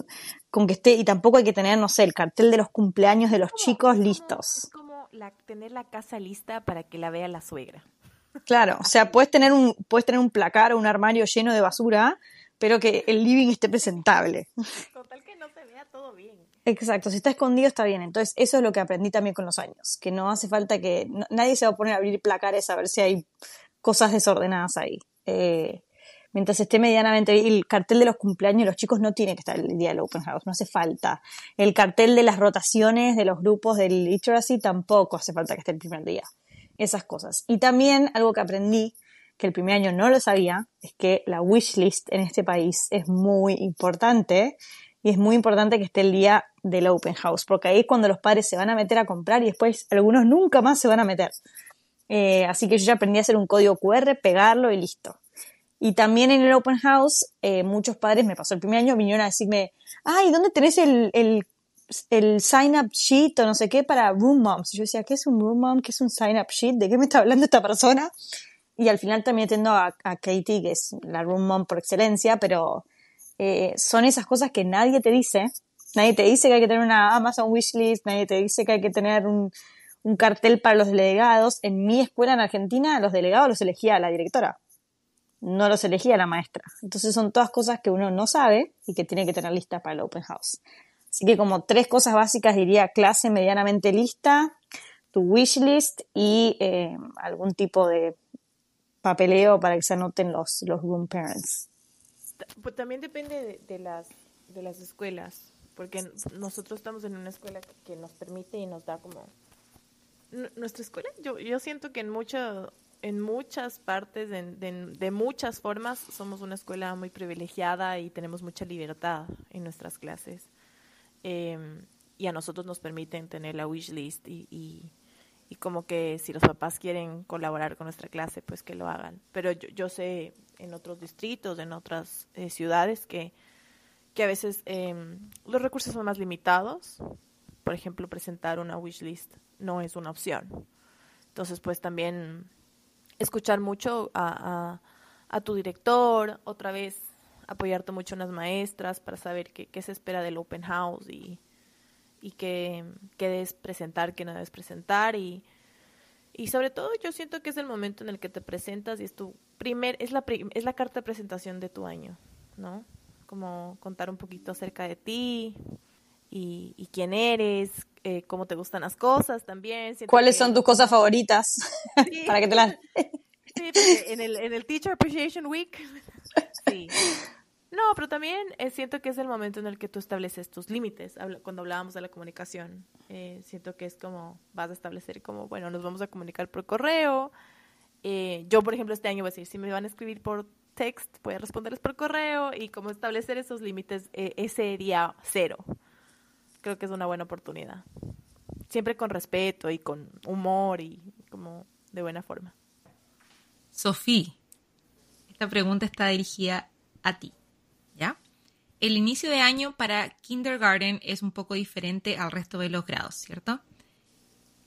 con que esté, y tampoco hay que tener, no sé, el cartel de los cumpleaños de los chicos listos. como tener la casa lista para que la vea la suegra. Claro, o sea, puedes tener un, puedes tener un placar o un armario lleno de basura, pero que el living esté presentable. Total que no se vea todo bien. Exacto, si está escondido está bien. Entonces, eso es lo que aprendí también con los años, que no hace falta que nadie se va a poner a abrir placares a ver si hay cosas desordenadas ahí. Eh, mientras esté medianamente el cartel de los cumpleaños, los chicos no tienen que estar el día del open house, no hace falta. El cartel de las rotaciones de los grupos del literacy tampoco hace falta que esté el primer día. Esas cosas. Y también algo que aprendí, que el primer año no lo sabía, es que la wish list en este país es muy importante y es muy importante que esté el día del open house, porque ahí es cuando los padres se van a meter a comprar y después algunos nunca más se van a meter. Eh, así que yo ya aprendí a hacer un código QR, pegarlo y listo. Y también en el open house, eh, muchos padres, me pasó el primer año, vinieron a decirme, ay, ¿dónde tenés el, el, el sign up sheet o no sé qué para room moms? Yo decía, ¿qué es un room mom? ¿Qué es un sign up sheet? ¿De qué me está hablando esta persona? Y al final también atiendo a, Katie, que es la room mom por excelencia, pero eh, son esas cosas que nadie te dice. Nadie te dice que hay que tener una Amazon wishlist, nadie te dice que hay que tener un, cartel para los delegados. En mi escuela en Argentina, los delegados los elegía la directora, no los elegía la maestra. Entonces son todas cosas que uno no sabe y que tiene que tener lista para el open house. Así que como tres cosas básicas diría clase medianamente lista, tu wishlist y eh, algún tipo de papeleo para que se anoten los, los room parents. Pues también depende de, las, de las escuelas, porque nosotros estamos en una escuela que, nos permite y nos da como... nuestra escuela, yo, yo siento que en, mucho, en muchas partes, de, de, muchas formas, somos una escuela muy privilegiada y tenemos mucha libertad en nuestras clases. Em, y a nosotros nos permiten tener la wish list y, y, y, como que si los papás quieren colaborar con nuestra clase, pues que lo hagan. Pero yo, yo sé en otros distritos, en otras eh, ciudades, que, que a veces em, los recursos son más limitados. Por ejemplo, presentar una wishlist no es una opción. Entonces, pues también escuchar mucho a, a, tu director, otra vez apoyarte mucho en las maestras para saber qué, qué se espera del open house y, y qué, qué debes presentar, qué no debes presentar y, y sobre todo yo siento que es el momento en el que te presentas y es tu primer, es la, es la carta de presentación de tu año, ¿no? Como contar un poquito acerca de ti y, y quién eres, eh, cómo te gustan las cosas también. ¿Cuáles son tus cosas favoritas? Para que te las... sí, en el, en el Teacher Appreciation Week, sí. No, pero también eh, siento que es el momento en el que tú estableces tus límites. Cuando hablábamos de la comunicación, eh, siento que es como vas a establecer como, bueno, nos vamos a comunicar por correo. Eh, yo, por ejemplo, este año voy a decir, si me van a escribir por text, voy a responderles por correo y como establecer esos límites ese día cero. Creo que es una buena oportunidad. Siempre con respeto y con humor y como de buena forma. Sofía, esta pregunta está dirigida a ti. El inicio de año para kindergarten es un poco diferente al resto de los grados, ¿cierto?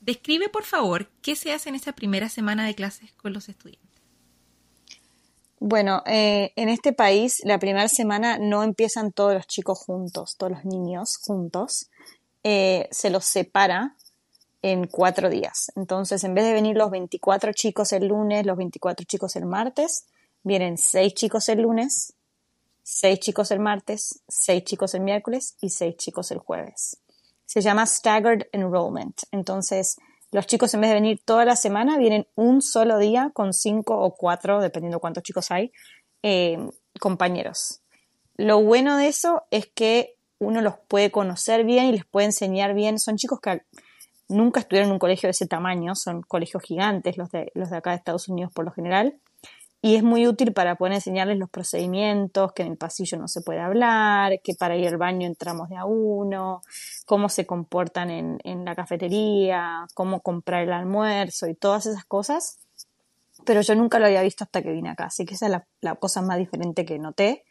Describe, por favor, qué se hace en esa primera semana de clases con los estudiantes. Bueno, eh, en este país la primera semana no empiezan todos los chicos juntos, todos los niños juntos. Eh, se los separa en cuatro días. Entonces, en vez de venir los 24 chicos el lunes, los 24 chicos el martes, vienen seis chicos el lunes, seis chicos el martes, seis chicos el miércoles y seis chicos el jueves. Se llama Staggered Enrollment. Entonces, los chicos en vez de venir toda la semana, vienen un solo día con cinco o cuatro, dependiendo cuántos chicos hay, eh, compañeros. Lo bueno de eso es que uno los puede conocer bien y les puede enseñar bien. Son chicos que nunca estuvieron en un colegio de ese tamaño, son colegios gigantes los de, los de acá de Estados Unidos por lo general y es muy útil para poder enseñarles los procedimientos, que en el pasillo no se puede hablar, que para ir al baño entramos de a uno, cómo se comportan en, en la cafetería, cómo comprar el almuerzo y todas esas cosas. Pero yo nunca lo había visto hasta que vine acá, así que esa es la, la cosa más diferente que noté.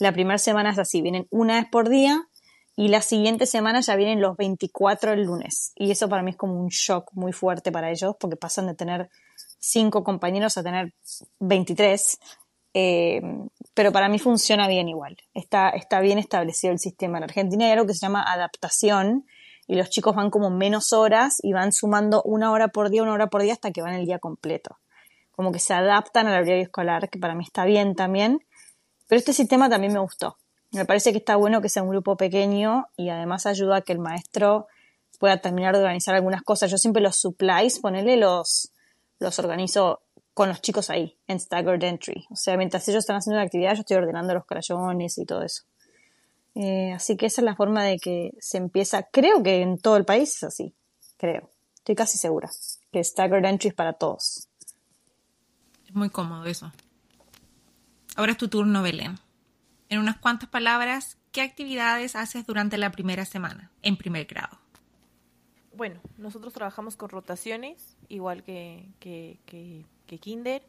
La primera semana es así, vienen una vez por día y la siguiente semana ya vienen los 24 el lunes. Y eso para mí es como un shock muy fuerte para ellos porque pasan de tener cinco compañeros a tener 23. Eh, pero para mí funciona bien igual. Está, está bien establecido el sistema. En Argentina hay algo que se llama adaptación y los chicos van como menos horas y van sumando una hora por día, una hora por día hasta que van el día completo. Como que se adaptan al horario escolar, que para mí está bien también. Pero este sistema también me gustó. Me parece que está bueno que sea un grupo pequeño y además ayuda a que el maestro pueda terminar de organizar algunas cosas. Yo siempre los supplies, ponerle los, los organizo con los chicos ahí, en staggered entry. O sea, mientras ellos están haciendo la actividad, yo estoy ordenando los crayones y todo eso. Eh, así que esa es la forma de que se empieza. Creo que en todo el país es así. Creo. Estoy casi segura. Que staggered entry es para todos. Es muy cómodo eso. Ahora es tu turno, Belén. En unas cuantas palabras, ¿qué actividades haces durante la primera semana en primer grado? Bueno, nosotros trabajamos con rotaciones igual que, que, que, Kinder.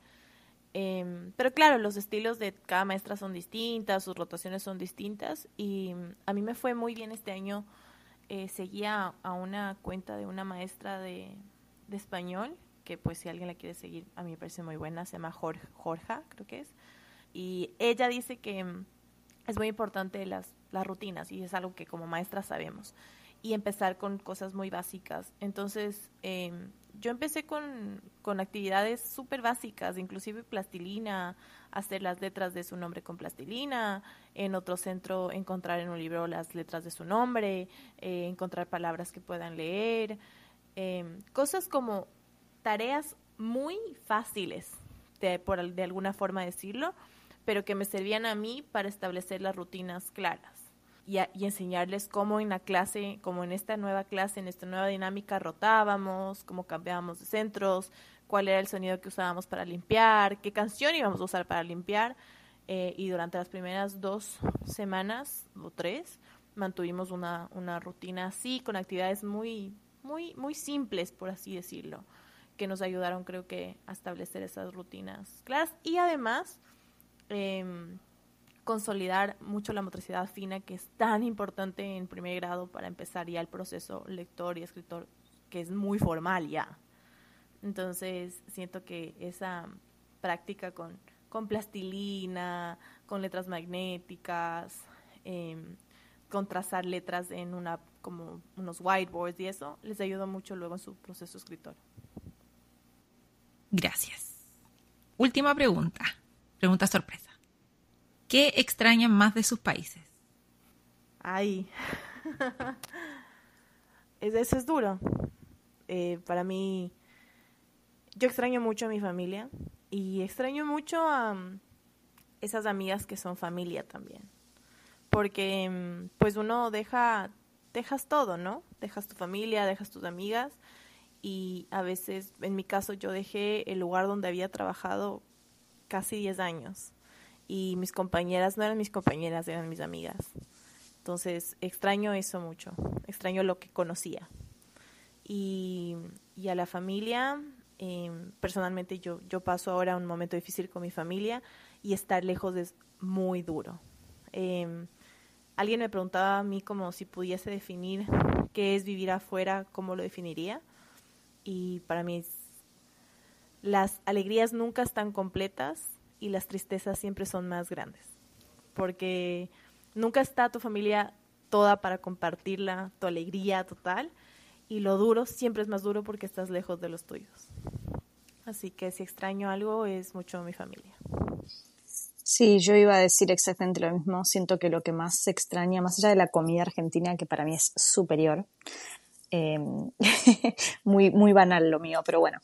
Em, pero claro, los estilos de cada maestra son distintas, sus rotaciones son distintas y mm, a mí me fue muy bien este año. Eh, seguía a una cuenta de una maestra de, de, español, que pues si alguien la quiere seguir, a mí me parece muy buena, se llama Jorge, Jorja, creo que es. Y ella dice que mm, es muy importante las, las rutinas y es algo que como maestra sabemos. Y empezar con cosas muy básicas. Entonces, eh, yo empecé con, con actividades súper básicas, inclusive plastilina, hacer las letras de su nombre con plastilina, en otro centro encontrar en un libro las letras de su nombre, eh, encontrar palabras que puedan leer, em, cosas como tareas muy fáciles, de, por, de alguna forma decirlo, pero que me servían a mí para establecer las rutinas claras y, enseñarles cómo en la clase, como en esta nueva clase, en esta nueva dinámica, rotábamos, cómo cambiábamos de centros, cuál era el sonido que usábamos para limpiar, qué canción íbamos a usar para limpiar. Eh, y durante las primeras dos semanas o tres mantuvimos una, una rutina así, con actividades muy, muy, muy simples, por así decirlo, que nos ayudaron creo que a establecer esas rutinas claras. Y además, eh, consolidar mucho la motricidad fina que es tan importante en primer grado para empezar ya el proceso lector y escritor que es muy formal ya. Entonces siento que esa práctica con, con plastilina, con letras magnéticas, em, con trazar letras en una como unos whiteboards y eso les ayuda mucho luego en su proceso escritor. Gracias. Última pregunta. Pregunta sorpresa. ¿Qué extrañan más de sus países? Ay, eso es duro. Eh, para mí, yo extraño mucho a mi familia y extraño mucho a mm, esas amigas que son familia también. Porque mm, pues uno deja, dejas todo, ¿no? Dejas tu familia, dejas tus amigas y a veces, en mi caso, yo dejé el lugar donde había trabajado casi 10 años y mis compañeras no eran mis compañeras, eran mis amigas. Entonces, extraño eso mucho, extraño lo que conocía. Y, y a la familia, em, personalmente yo, yo paso ahora un momento difícil con mi familia y estar lejos es muy duro. Em, alguien me preguntaba a mí como si pudiese definir qué es vivir afuera, cómo lo definiría y para mí las alegrías nunca están completas y las tristezas siempre son más grandes, porque nunca está tu familia toda para compartirla, tu alegría total, y lo duro siempre es más duro porque estás lejos de los tuyos. Así que si extraño algo es mucho mi familia. Sí, yo iba a decir exactamente lo mismo. Siento que lo que más se extraña, más allá de la comida argentina, que para mí es superior, Em, muy, muy banal lo mío, pero bueno,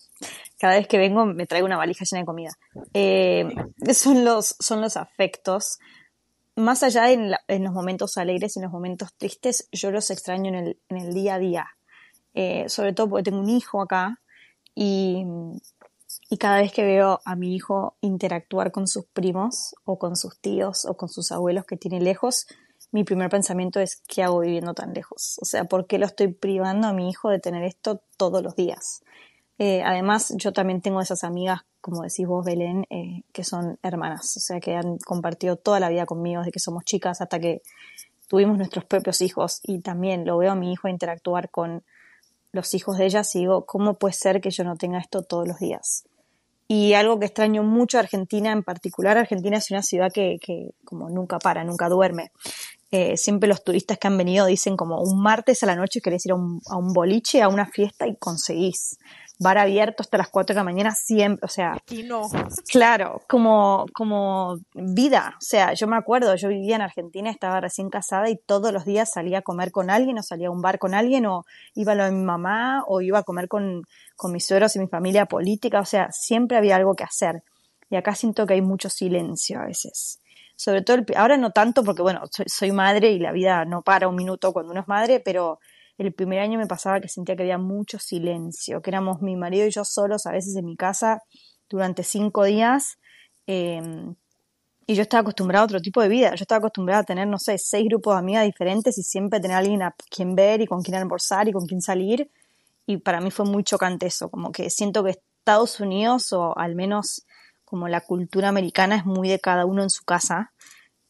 cada vez que vengo me traigo una valija llena de comida. Em, son, los, son los afectos. Más allá en, en, los momentos alegres y en los momentos tristes, yo los extraño en el, en el día a día. Eh, sobre todo porque tengo un hijo acá y, y cada vez que veo a mi hijo interactuar con sus primos o con sus tíos o con sus abuelos que tiene lejos, mi primer pensamiento es, ¿qué hago viviendo tan lejos? O sea, ¿por qué lo estoy privando a mi hijo de tener esto todos los días? Eh, además, yo también tengo esas amigas, como decís vos, Belén, eh, que son hermanas, o sea, que han compartido toda la vida conmigo desde que somos chicas hasta que tuvimos nuestros propios hijos y también lo veo a mi hijo interactuar con los hijos de ellas y digo, ¿cómo puede ser que yo no tenga esto todos los días? Y algo que extraño mucho a Argentina en particular, Argentina es una ciudad que, como nunca para, nunca duerme. Eh, siempre los turistas que han venido dicen como un martes a la noche querés ir a un, a un boliche, a una fiesta y conseguís bar abierto hasta las 4 de la mañana siempre, o sea, Aquí no. claro, como, como vida, o sea, yo me acuerdo, yo vivía en Argentina, estaba recién casada y todos los días salía a comer con alguien o salía a un bar con alguien o iba a lo de mi mamá o iba a comer con, con mis suegros y mi familia política, o sea, siempre había algo que hacer. Y acá siento que hay mucho silencio a veces sobre todo, ahora no tanto porque, bueno, soy, madre y la vida no para un minuto cuando uno es madre, pero el primer año me pasaba que sentía que había mucho silencio, que éramos mi marido y yo solos a veces en mi casa durante cinco días. Em, y yo estaba acostumbrada a otro tipo de vida. Yo estaba acostumbrada a tener, no sé, seis grupos de amigas diferentes y siempre tener a alguien a quien ver y con quien almorzar y con quien salir. Y para mí fue muy chocante eso, como que siento que Estados Unidos, o al menos como la cultura americana es muy de cada uno en su casa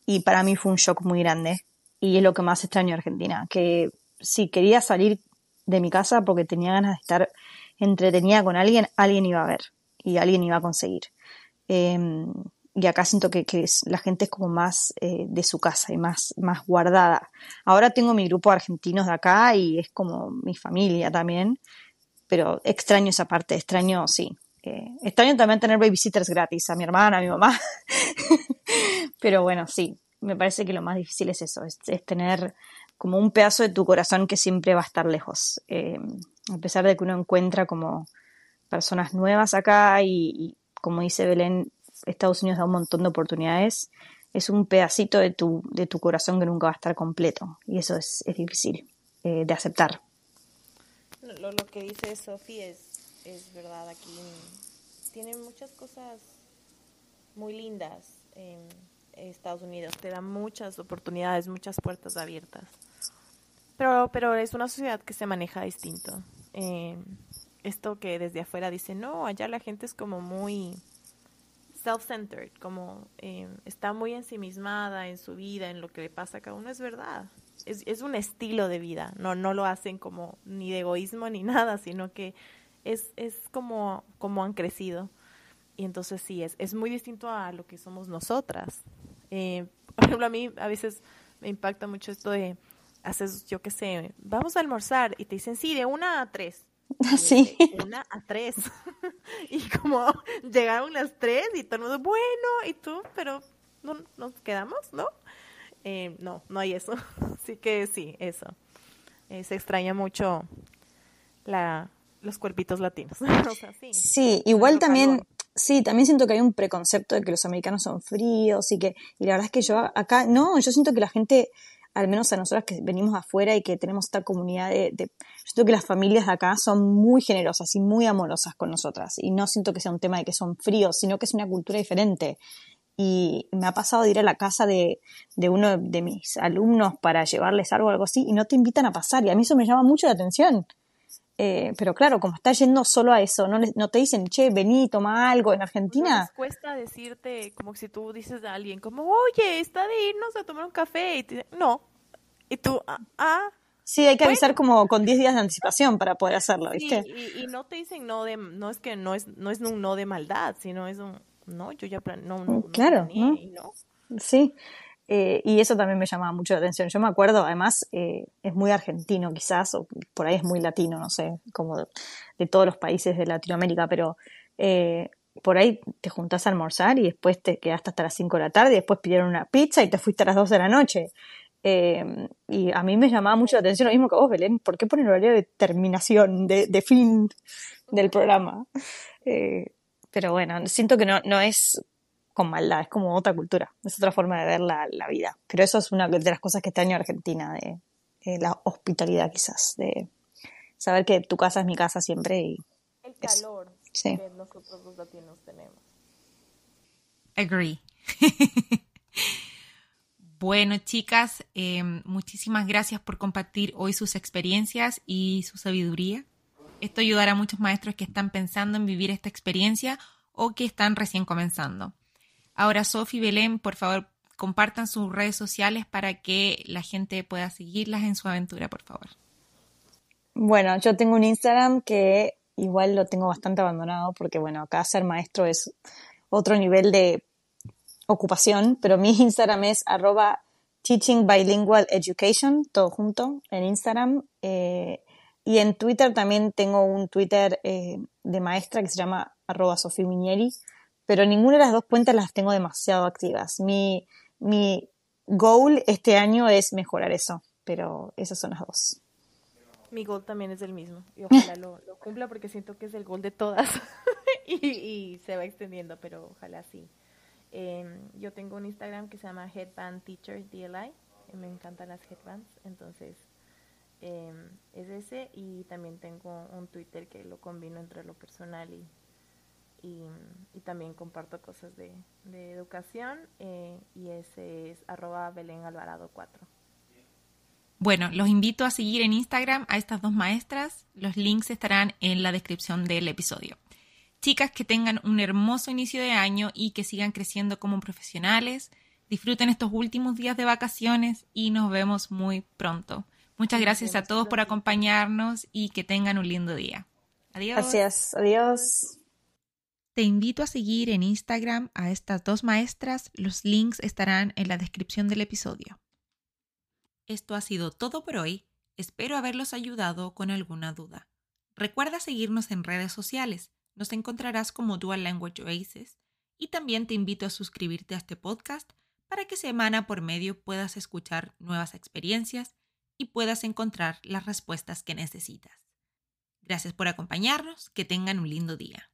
y para mí fue un shock muy grande y es lo que más extraño de Argentina, que si quería salir de mi casa porque tenía ganas de estar entretenida con alguien, alguien iba a ver y alguien iba a conseguir. Em, y acá siento que, la gente es como más eh, de su casa y más, más guardada. Ahora tengo mi grupo de argentinos de acá y es como mi familia también, pero extraño esa parte, extraño, sí, eh, extraño también tener babysitters gratis, a mi hermana, a mi mamá. Pero bueno, sí, me parece que lo más difícil es eso, es, tener como un pedazo de tu corazón que siempre va a estar lejos. Eh, a pesar de que uno encuentra como personas nuevas acá y, como dice Belén, Estados Unidos da un montón de oportunidades, es un pedacito de tu, de tu corazón que nunca va a estar completo y eso es, difícil eh, de aceptar. Lo, lo que dice Sofía es es verdad, aquí tienen muchas cosas muy lindas en Estados Unidos, te dan muchas oportunidades, muchas puertas abiertas. Pero, pero es una sociedad que se maneja distinto. Eh, esto que desde afuera dice, no, allá la gente es como muy self-centered, como eh, está muy ensimismada en su vida, en lo que le pasa a cada uno, es verdad. Es, es, un estilo de vida, no, no lo hacen como ni de egoísmo ni nada, sino que es, es como, como han crecido. Y entonces sí, es, es muy distinto a lo que somos nosotras. Eh, por ejemplo, a mí a veces me impacta mucho esto de, haces, yo qué sé, vamos a almorzar y te dicen, sí, de una a tres. Sí. De una a tres. y como llegaron las tres y todo el mundo, bueno, y tú, pero no nos quedamos, ¿no? Eh, no, no hay eso. Así que sí, eso. Eh, se extraña mucho la, los cuerpitos latinos. o sea, sí, sí, igual también, sí, también siento que hay un preconcepto de que los americanos son fríos y que, y la verdad es que yo acá, no, yo siento que la gente, al menos a nosotras que venimos afuera y que tenemos esta comunidad de, yo siento que las familias de acá son muy generosas y muy amorosas con nosotras. Y no siento que sea un tema de que son fríos, sino que es una cultura diferente. Y me ha pasado de ir a la casa de, de, uno de mis alumnos para llevarles algo o algo así y no te invitan a pasar. Y a mí eso me llama mucho la atención. Eh, pero claro, como está yendo solo a eso, no, no te dicen, che, vení, toma algo en Argentina. No cuesta decirte, como si tú dices a alguien, como, oye, está de irnos a tomar un café. Y te, no. Y tú, ah, ah Sí, hay que avisar como con 10 días de anticipación para poder hacerlo, ¿viste? Sí, y, y, no te dicen no de, no es que no es, no es un no de maldad, sino es un, no, yo ya plan, no, no, claro, no, ¿no? Sí, eh, y eso también me llamaba mucho la atención. Yo me acuerdo, además, eh, es muy argentino quizás, o por ahí es muy latino, no sé, como de, todos los países de Latinoamérica, pero eh, por ahí te juntás a almorzar y después te quedaste hasta las 5 de la tarde y después pidieron una pizza y te fuiste a las 2 de la noche. Eh, y a mí me llamaba mucho la atención lo mismo que vos, Belén. ¿Por qué ponen horario de terminación, de, de fin del programa? Eh, pero bueno, siento que no, no es con maldad, es como otra cultura, es otra forma de ver la, la vida. Pero eso es una de las cosas que extraño a Argentina, de, de, la hospitalidad quizás, de saber que tu casa es mi casa siempre y... El calor sí. que nosotros los latinos tenemos. Agree. Bueno, chicas, eh, muchísimas gracias por compartir hoy sus experiencias y su sabiduría. Esto ayudará a muchos maestros que están pensando en vivir esta experiencia o que están recién comenzando. Ahora, Sofi y Belén, por favor, compartan sus redes sociales para que la gente pueda seguirlas en su aventura, por favor. Bueno, yo tengo un Instagram que igual lo tengo bastante abandonado porque, bueno, acá ser maestro es otro nivel de ocupación, pero mi Instagram es arroba teaching bilingual education, todo junto en Instagram. Eh, y en Twitter también tengo un Twitter eh, de maestra que se llama arroba Sofía Minieri, pero ninguna de las dos cuentas las tengo demasiado activas. Mi, mi goal este año es mejorar eso, pero esas son las dos. Mi goal también es el mismo y ojalá lo, lo cumpla porque siento que es el goal de todas y, y se va extendiendo, pero ojalá sí. Eh, yo tengo un Instagram que se llama Headband Teacher DLI. Me encantan las headbands, entonces eh, es ese. Y también tengo un Twitter que lo combino entre lo personal y, y, y también comparto cosas de, de educación. Eh, y ese es arroba Belén Alvarado 4. Bueno, los invito a seguir en Instagram a estas dos maestras. Los links estarán en la descripción del episodio. Chicas que tengan un hermoso inicio de año y que sigan creciendo como profesionales. Disfruten estos últimos días de vacaciones y nos vemos muy pronto. Muchas gracias a todos por acompañarnos y que tengan un lindo día. Adiós. Gracias. Adiós. Te invito a seguir en Instagram a estas dos maestras. Los links estarán en la descripción del episodio. Esto ha sido todo por hoy. Espero haberlos ayudado con alguna duda. Recuerda seguirnos en redes sociales. Nos encontrarás como Dual Language Oasis y también te invito a suscribirte a este podcast para que semana por medio puedas escuchar nuevas experiencias y puedas encontrar las respuestas que necesitas. Gracias por acompañarnos, que tengan un lindo día.